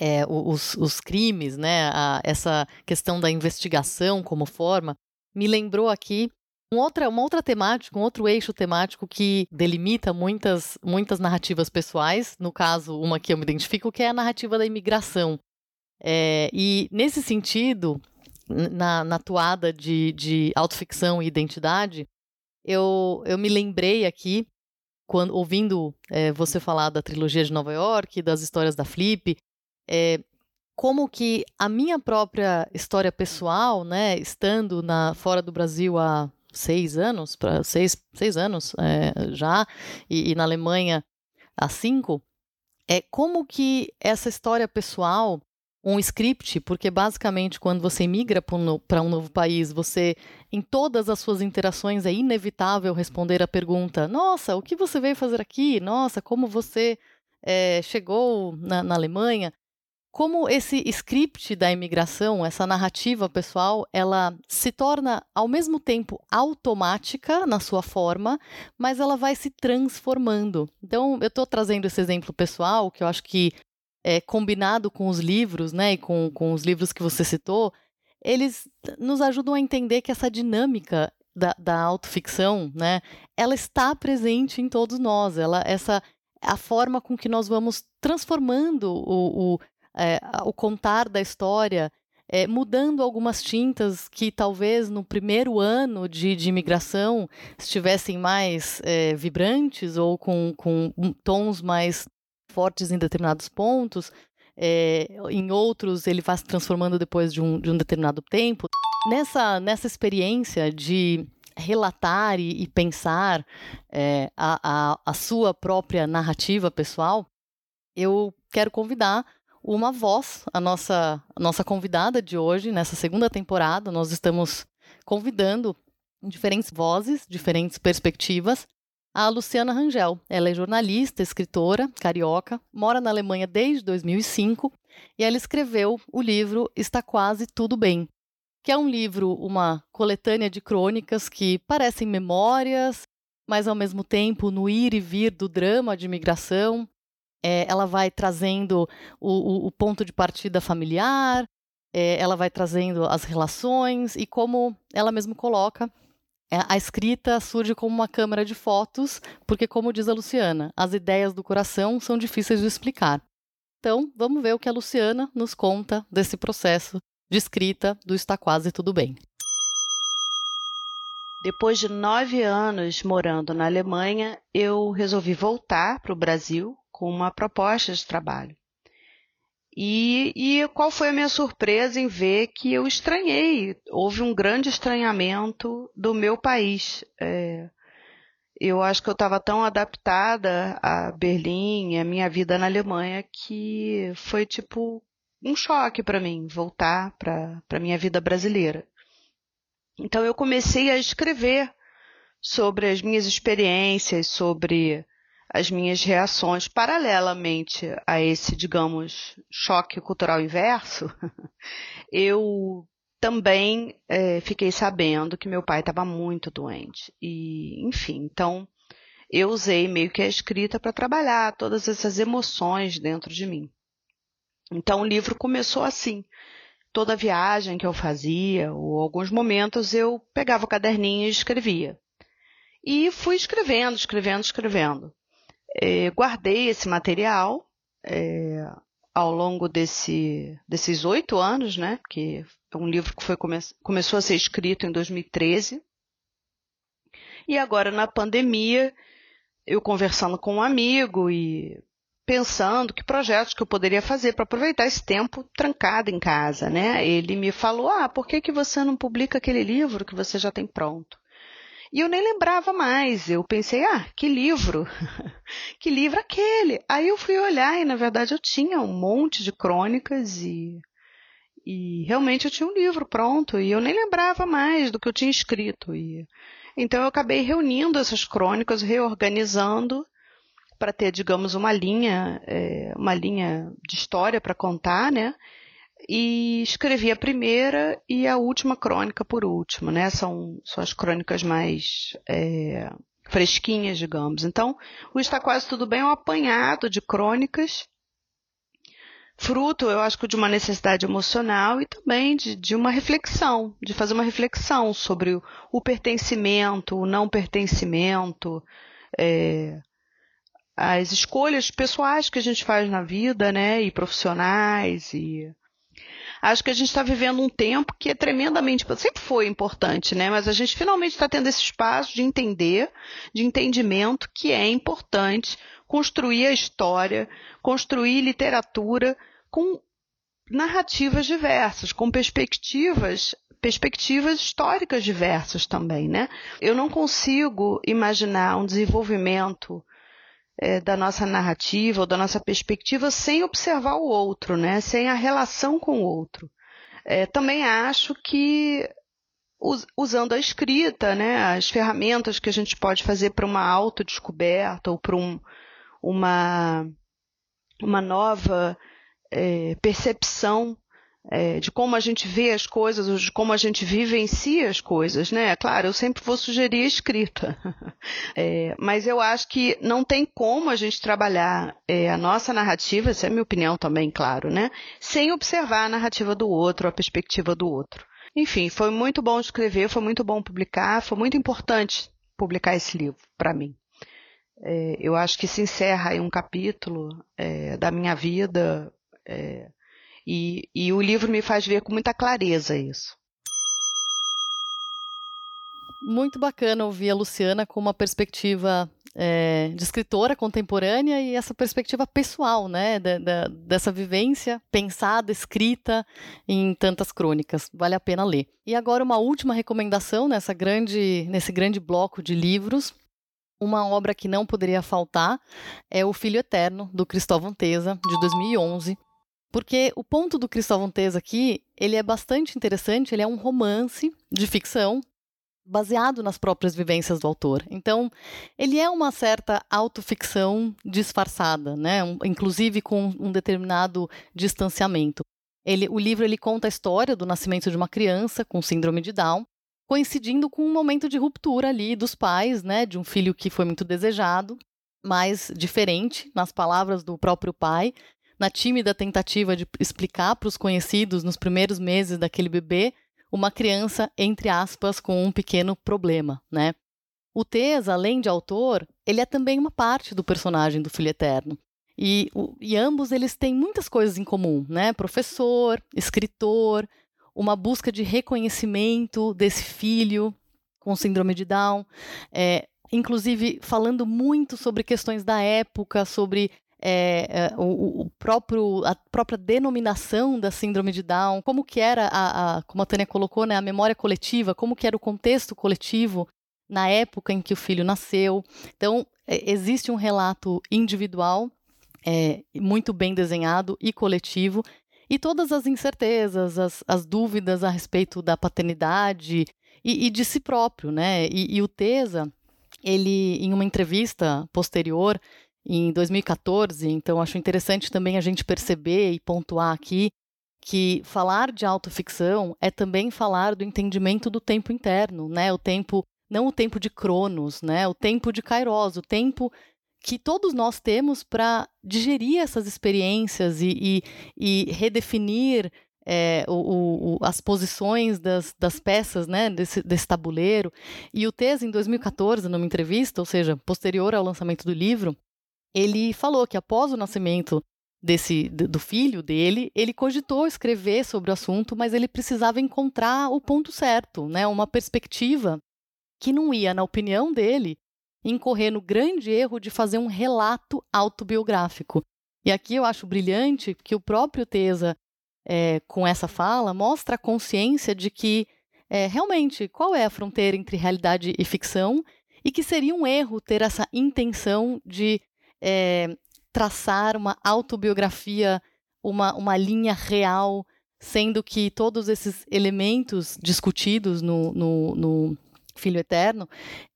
é, os, os crimes, né, a, essa questão da investigação como forma, me lembrou aqui um outra, uma outra temática, um outro eixo temático que delimita muitas, muitas narrativas pessoais, no caso, uma que eu me identifico, que é a narrativa da imigração. É, e nesse sentido, na, na toada de, de autoficção e identidade, eu, eu me lembrei aqui, quando ouvindo é, você falar da trilogia de Nova York, das histórias da Flip, é, como que a minha própria história pessoal, né, estando na, fora do Brasil há seis anos, para seis, seis anos é, já, e, e, na Alemanha há cinco, é como que essa história pessoal um script, porque basicamente quando você migra para um novo país, você, em todas as suas interações, é inevitável responder a pergunta: Nossa, o que você veio fazer aqui? Nossa, como você é, chegou na, na Alemanha? Como esse script da imigração, essa narrativa pessoal, ela se torna ao mesmo tempo automática na sua forma, mas ela vai se transformando. Então, eu estou trazendo esse exemplo pessoal, que eu acho que é, combinado com os livros, né, e com, com os livros que você citou, eles nos ajudam a entender que essa dinâmica da, da autoficção, né, ela está presente em todos nós. Ela, essa a forma com que nós vamos transformando o, o, é, o contar da história, é, mudando algumas tintas que talvez no primeiro ano de, de imigração estivessem mais é, vibrantes ou com, com tons mais fortes em determinados pontos, é, em outros ele vai se transformando depois de um, de um determinado tempo. Nessa, nessa experiência de relatar e, e pensar a, a, a sua própria narrativa pessoal, eu quero convidar uma voz, a nossa, a nossa convidada de hoje, nessa segunda temporada, nós estamos convidando diferentes vozes, diferentes perspectivas, a Luciana Rangel. Ela é jornalista, escritora, carioca, mora na Alemanha desde 2005 e ela escreveu o livro Está Quase Tudo Bem, que é um livro, uma coletânea de crônicas que parecem memórias, mas ao mesmo tempo no ir e vir do drama de imigração. É, ela vai trazendo o, o, o, ponto de partida familiar, é, ela vai trazendo as relações e como ela mesma coloca, é, a escrita surge como uma câmera de fotos, porque, como diz a Luciana, as ideias do coração são difíceis de explicar. Então, vamos ver o que a Luciana nos conta desse processo de escrita do Está Quase Tudo Bem. Depois de nove anos morando na Alemanha, eu resolvi voltar para o Brasil com uma proposta de trabalho. E, e qual foi a minha surpresa em ver que eu estranhei, houve um grande estranhamento do meu país. É, eu acho que eu estava tão adaptada a Berlim, a minha vida na Alemanha, que foi tipo um choque para mim voltar para a minha vida brasileira. Então eu comecei a escrever sobre as minhas experiências, sobre as minhas reações paralelamente a esse, digamos, choque cultural inverso, <laughs> eu também é, fiquei sabendo que meu pai estava muito doente. E, enfim, então eu usei meio que a escrita para trabalhar todas essas emoções dentro de mim. Então o livro começou assim. Toda viagem que eu fazia, ou alguns momentos, eu pegava o caderninho e escrevia. E fui escrevendo, escrevendo, escrevendo. É, guardei esse material é, ao longo desse, desses oito anos, né? Que é um livro que foi, come, começou a ser escrito em 2013. E agora, na pandemia, eu conversando com um amigo e pensando que projetos que eu poderia fazer para aproveitar esse tempo trancado em casa, né? Ele me falou: "Ah, por que que você não publica aquele livro que você já tem pronto?" E eu nem lembrava mais. Eu pensei: "Ah, que livro? <laughs> que livro aquele?" Aí eu fui olhar e na verdade eu tinha um monte de crônicas e e realmente eu tinha um livro pronto e eu nem lembrava mais do que eu tinha escrito e então eu acabei reunindo essas crônicas, reorganizando para ter, digamos, uma linha, é, uma linha de história para contar, né? E escrevi a primeira e a última crônica por último, né? São, são as crônicas mais é, fresquinhas, digamos. Então, o Está Quase Tudo Bem é um apanhado de crônicas fruto, eu acho de uma necessidade emocional e também de, de uma reflexão, de fazer uma reflexão sobre o, o pertencimento, o não pertencimento, é, as escolhas pessoais que a gente faz na vida, né, e profissionais e acho que a gente está vivendo um tempo que é tremendamente, sempre foi importante, né? Mas a gente finalmente está tendo esse espaço de entender, de entendimento que é importante construir a história, construir literatura com narrativas diversas, com perspectivas perspectivas históricas diversas também, né? Eu não consigo imaginar um desenvolvimento é, da nossa narrativa ou da nossa perspectiva sem observar o outro, né? Sem a relação com o outro. É, também acho que usando a escrita, né, as ferramentas que a gente pode fazer para uma autodescoberta ou para um, uma, uma nova é, percepção é, de como a gente vê as coisas, de como a gente vivencia as coisas, né? Claro, eu sempre vou sugerir a escrita, <laughs> é, mas eu acho que não tem como a gente trabalhar é, a nossa narrativa, essa é a minha opinião também, claro, né? Sem observar a narrativa do outro, a perspectiva do outro. Enfim, foi muito bom escrever, foi muito bom publicar, foi muito importante publicar esse livro para mim. É, eu acho que se encerra aí um capítulo é, da minha vida é, e, e o livro me faz ver com muita clareza isso. Muito bacana ouvir a Luciana com uma perspectiva é, de escritora contemporânea e essa perspectiva pessoal, né, da, da, dessa vivência pensada, escrita em tantas crônicas. Vale a pena ler. E agora uma última recomendação nessa grande, nesse grande bloco de livros. Uma obra que não poderia faltar é O Filho Eterno, do Cristóvão Teza, de 2011. Porque o ponto do Cristóvão Teza aqui, ele é bastante interessante, ele é um romance de ficção baseado nas próprias vivências do autor. Então, ele é uma certa autoficção disfarçada, né? Um, inclusive com um determinado distanciamento. Ele, o livro ele conta a história do nascimento de uma criança com síndrome de Down, coincidindo com um momento de ruptura ali dos pais, né, de um filho que foi muito desejado, mas diferente, nas palavras do próprio pai, na tímida tentativa de explicar para os conhecidos nos primeiros meses daquele bebê uma criança, entre aspas, com um pequeno problema, né? O Tez, além de autor, ele é também uma parte do personagem do Filho Eterno. E, o, e ambos eles têm muitas coisas em comum, né? Professor, escritor, uma busca de reconhecimento desse filho com síndrome de Down, é, inclusive falando muito sobre questões da época, sobre é, é, o, o, próprio, a própria denominação da síndrome de Down, como que era, a, a, como a Tânia colocou, né, a memória coletiva, como que era o contexto coletivo na época em que o filho nasceu. Então, é, existe um relato individual é, muito bem desenhado e coletivo, e todas as incertezas, as, as dúvidas a respeito da paternidade e, e de si próprio, né? E, e o Tesa, ele, em uma entrevista posterior, em 2014, então acho interessante também a gente perceber e pontuar aqui que falar de autoficção é também falar do entendimento do tempo interno, né? O tempo, não o tempo de Cronos, né? O tempo de Kairos, o tempo que todos nós temos para digerir essas experiências e, e, e redefinir é, o, o, as posições das, das peças né, desse, desse, tabuleiro. E o Tese, em 2014, numa entrevista, ou seja, posterior ao lançamento do livro, ele falou que após o nascimento desse do filho dele, ele cogitou escrever sobre o assunto, mas ele precisava encontrar o ponto certo, né, uma perspectiva que não ia, na opinião dele, incorrer no grande erro de fazer um relato autobiográfico. E aqui eu acho brilhante que o próprio Tesa, é, com essa fala, mostra a consciência de que é, realmente qual é a fronteira entre realidade e ficção e que seria um erro ter essa intenção de é, traçar uma autobiografia, uma, uma linha real, sendo que todos esses elementos discutidos no, no, no Filho Eterno,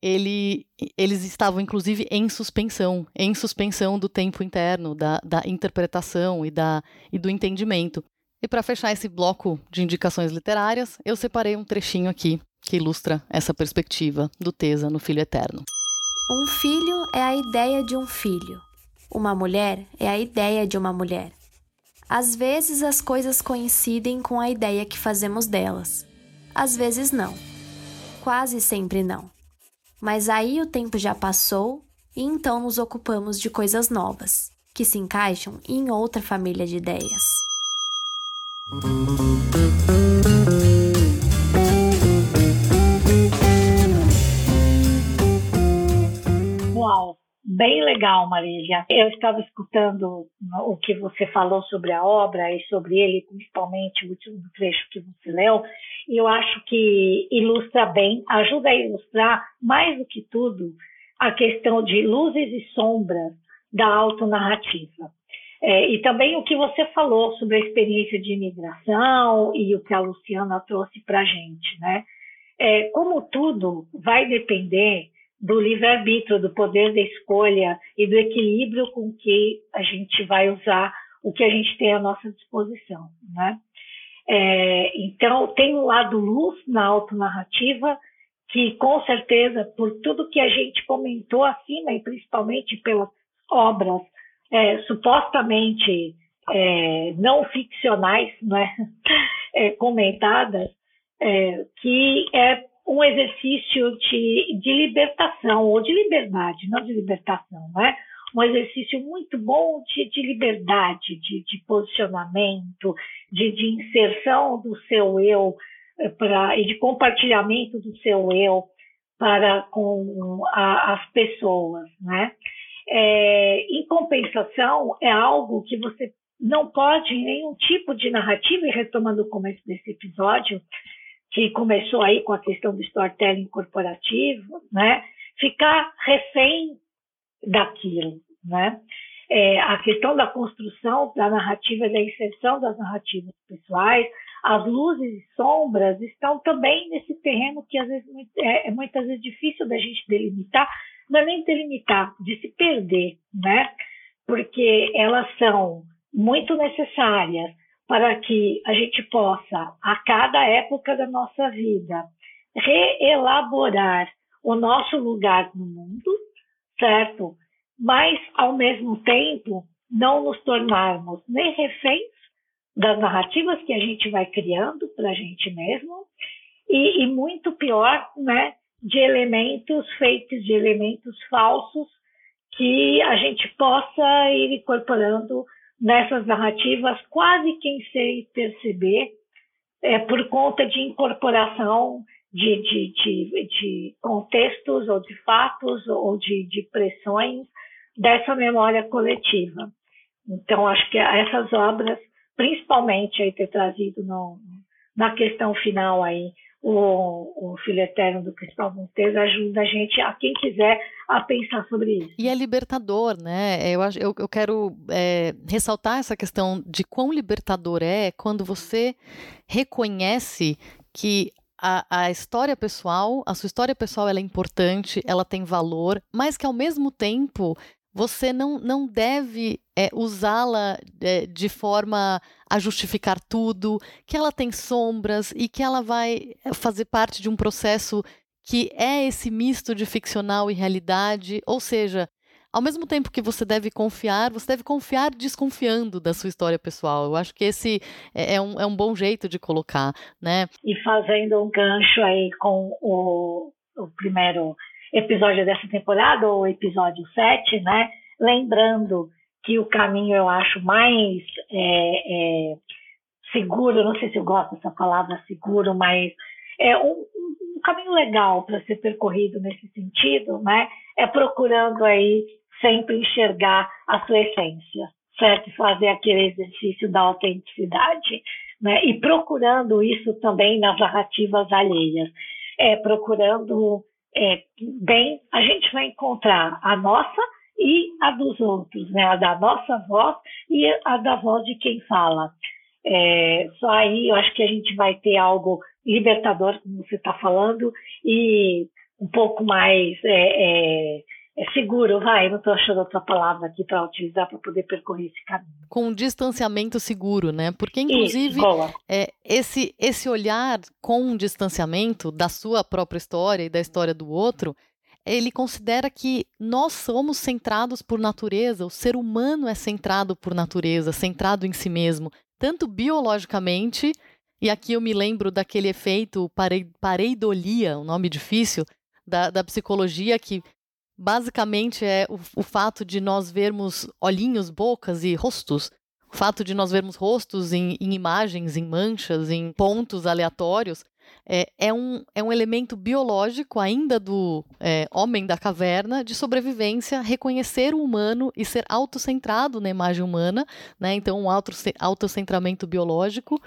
ele, eles estavam inclusive em suspensão, em suspensão do tempo interno, da, da interpretação e, da, e do entendimento. E para fechar esse bloco de indicações literárias, eu separei um trechinho aqui que ilustra essa perspectiva do Tesa no Filho Eterno. Um filho é a ideia de um filho. Uma mulher é a ideia de uma mulher. Às vezes as coisas coincidem com a ideia que fazemos delas. Às vezes não quase sempre não. Mas aí o tempo já passou e então nos ocupamos de coisas novas, que se encaixam em outra família de ideias. Bem legal, Marília. Eu estava escutando o que você falou sobre a obra e sobre ele, principalmente o último trecho que você leu, e eu acho que ilustra bem, ajuda a ilustrar, mais do que tudo, a questão de luzes e sombras da autonarrativa. É, e também o que você falou sobre a experiência de imigração e o que a Luciana trouxe para a gente, né? É, como tudo vai depender do livre-arbítrio, do poder da escolha e do equilíbrio com que a gente vai usar o que a gente tem à nossa disposição, né? É, então, tem um lado luz na autonarrativa, que com certeza, por tudo que a gente comentou acima, e principalmente pelas obras é, supostamente é, não ficcionais, né, <laughs> comentadas, é, que é um exercício de, de libertação, ou de liberdade, não de libertação, né? um exercício muito bom de, de liberdade, de, de posicionamento, de, de, inserção do seu eu eh, pra, e de compartilhamento do seu eu para com a, as pessoas, né? É, em compensação, é algo que você não pode, em nenhum tipo de narrativa, e retomando o começo desse episódio, que começou aí com a questão do storytelling corporativo, né? Ficar refém daquilo, né? É, a questão da construção da narrativa, da inserção das narrativas pessoais, as luzes e sombras estão também nesse terreno que às vezes é, é muitas vezes difícil da gente delimitar, não é nem delimitar, de se perder, né? Porque elas são muito necessárias para que a gente possa, a cada época da nossa vida, reelaborar o nosso lugar no mundo, certo? Mas, ao mesmo tempo, não nos tornarmos nem reféns das narrativas que a gente vai criando para a gente mesmo, e, e muito pior, né, de elementos feitos de elementos falsos que a gente possa ir incorporando nessas narrativas quase quem sei perceber é, por conta de incorporação de, de, de, de, contextos ou de fatos ou de, de pressões dessa memória coletiva. Então, acho que essas obras, principalmente aí ter trazido no, na questão final aí o, o Filho Eterno do Cristóvão Monteiro ajuda a gente, a quem quiser, a pensar sobre isso. E é libertador, né? Eu, eu, eu quero é, ressaltar essa questão de quão libertador é quando você reconhece que a, a, história pessoal, a sua história pessoal ela é importante, ela tem valor, mas que ao mesmo tempo você não, não deve é, usá-la é, de forma a justificar tudo, que ela tem sombras e que ela vai é, fazer parte de um processo que é esse misto de ficcional e realidade, ou seja, ao mesmo tempo que você deve confiar, você deve confiar desconfiando da sua história pessoal. Eu acho que esse é, é um, é um bom jeito de colocar, né? E fazendo um gancho aí com o, o primeiro episódio dessa temporada, o episódio 7, né? Lembrando que o caminho eu acho mais é, é, seguro, não sei se eu gosto dessa palavra seguro, mas é um, um caminho legal para ser percorrido nesse sentido, né? É procurando aí sempre enxergar a sua essência, certo? Fazer aquele exercício da autenticidade, né? E procurando isso também nas narrativas alheias, é, procurando é, bem, a gente vai encontrar a nossa e a dos outros, né? A da nossa voz e a da voz de quem fala. É, só aí eu acho que a gente vai ter algo libertador, como você está falando, e um pouco mais é, é, seguro, vai, não estou achando outra palavra aqui para utilizar para poder percorrer esse caminho. Com um distanciamento seguro, né? Porque, inclusive, Isso, é, esse, esse olhar com um distanciamento da sua própria história e da história do outro, ele considera que nós somos centrados por natureza, o ser humano é centrado por natureza, centrado em si mesmo, tanto biologicamente, e aqui eu me lembro daquele efeito pareidolia, um nome difícil, da, da psicologia, que basicamente é o, o fato de nós vermos olhinhos, bocas e rostos. O fato de nós vermos rostos em, em imagens, em manchas, em pontos aleatórios, é, é, um, é um elemento biológico ainda do é, homem da caverna de sobrevivência, reconhecer o humano e ser autocentrado na imagem humana, né? Então, um auto, autocentramento biológico.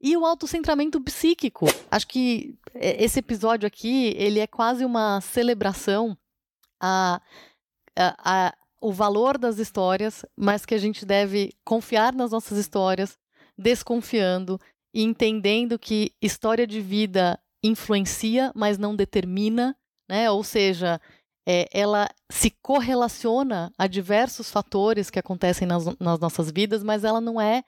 E o autocentramento psíquico. Acho que é, esse episódio aqui, ele é quase uma celebração a, a, a, o valor das histórias, mas que a gente deve confiar nas nossas histórias, desconfiando e entendendo que história de vida influencia, mas não determina, né? Ou seja, é, ela se correlaciona a diversos fatores que acontecem nas, nas nossas vidas, mas ela não é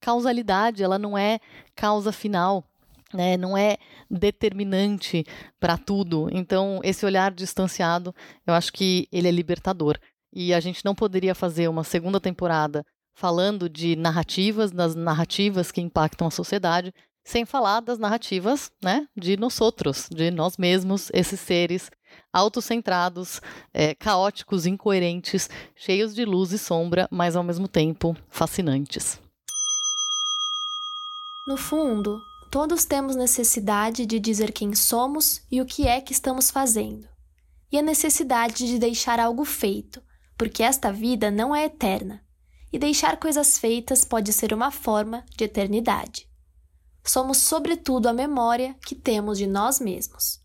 causalidade, ela não é causa final né, não é determinante para tudo. Então, esse olhar distanciado, eu acho que ele é libertador. E a gente não poderia fazer uma segunda temporada falando de narrativas, das narrativas que impactam a sociedade, sem falar das narrativas, né, de nós outros, de nós mesmos, esses seres autocentrados, é, caóticos, incoerentes, cheios de luz e sombra, mas ao mesmo tempo fascinantes. No fundo, Todos temos necessidade de dizer quem somos e o que é que estamos fazendo. E a necessidade de deixar algo feito, porque esta vida não é eterna, e deixar coisas feitas pode ser uma forma de eternidade. Somos, sobretudo, a memória que temos de nós mesmos.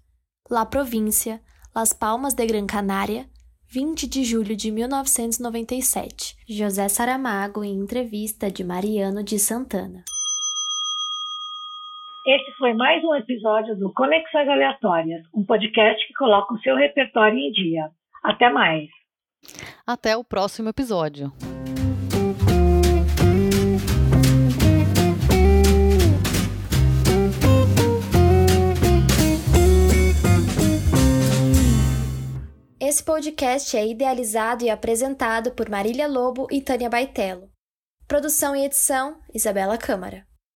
La Província, Las Palmas de Gran Canária, 20 de julho de 1997. José Saramago em entrevista de Mariano de Santana. Esse foi mais um episódio do Conexões Aleatórias, um podcast que coloca o seu repertório em dia. Até mais. Até o próximo episódio. Esse podcast é idealizado e apresentado por Marília Lobo e Tânia Baitello. Produção e edição: Isabela Câmara.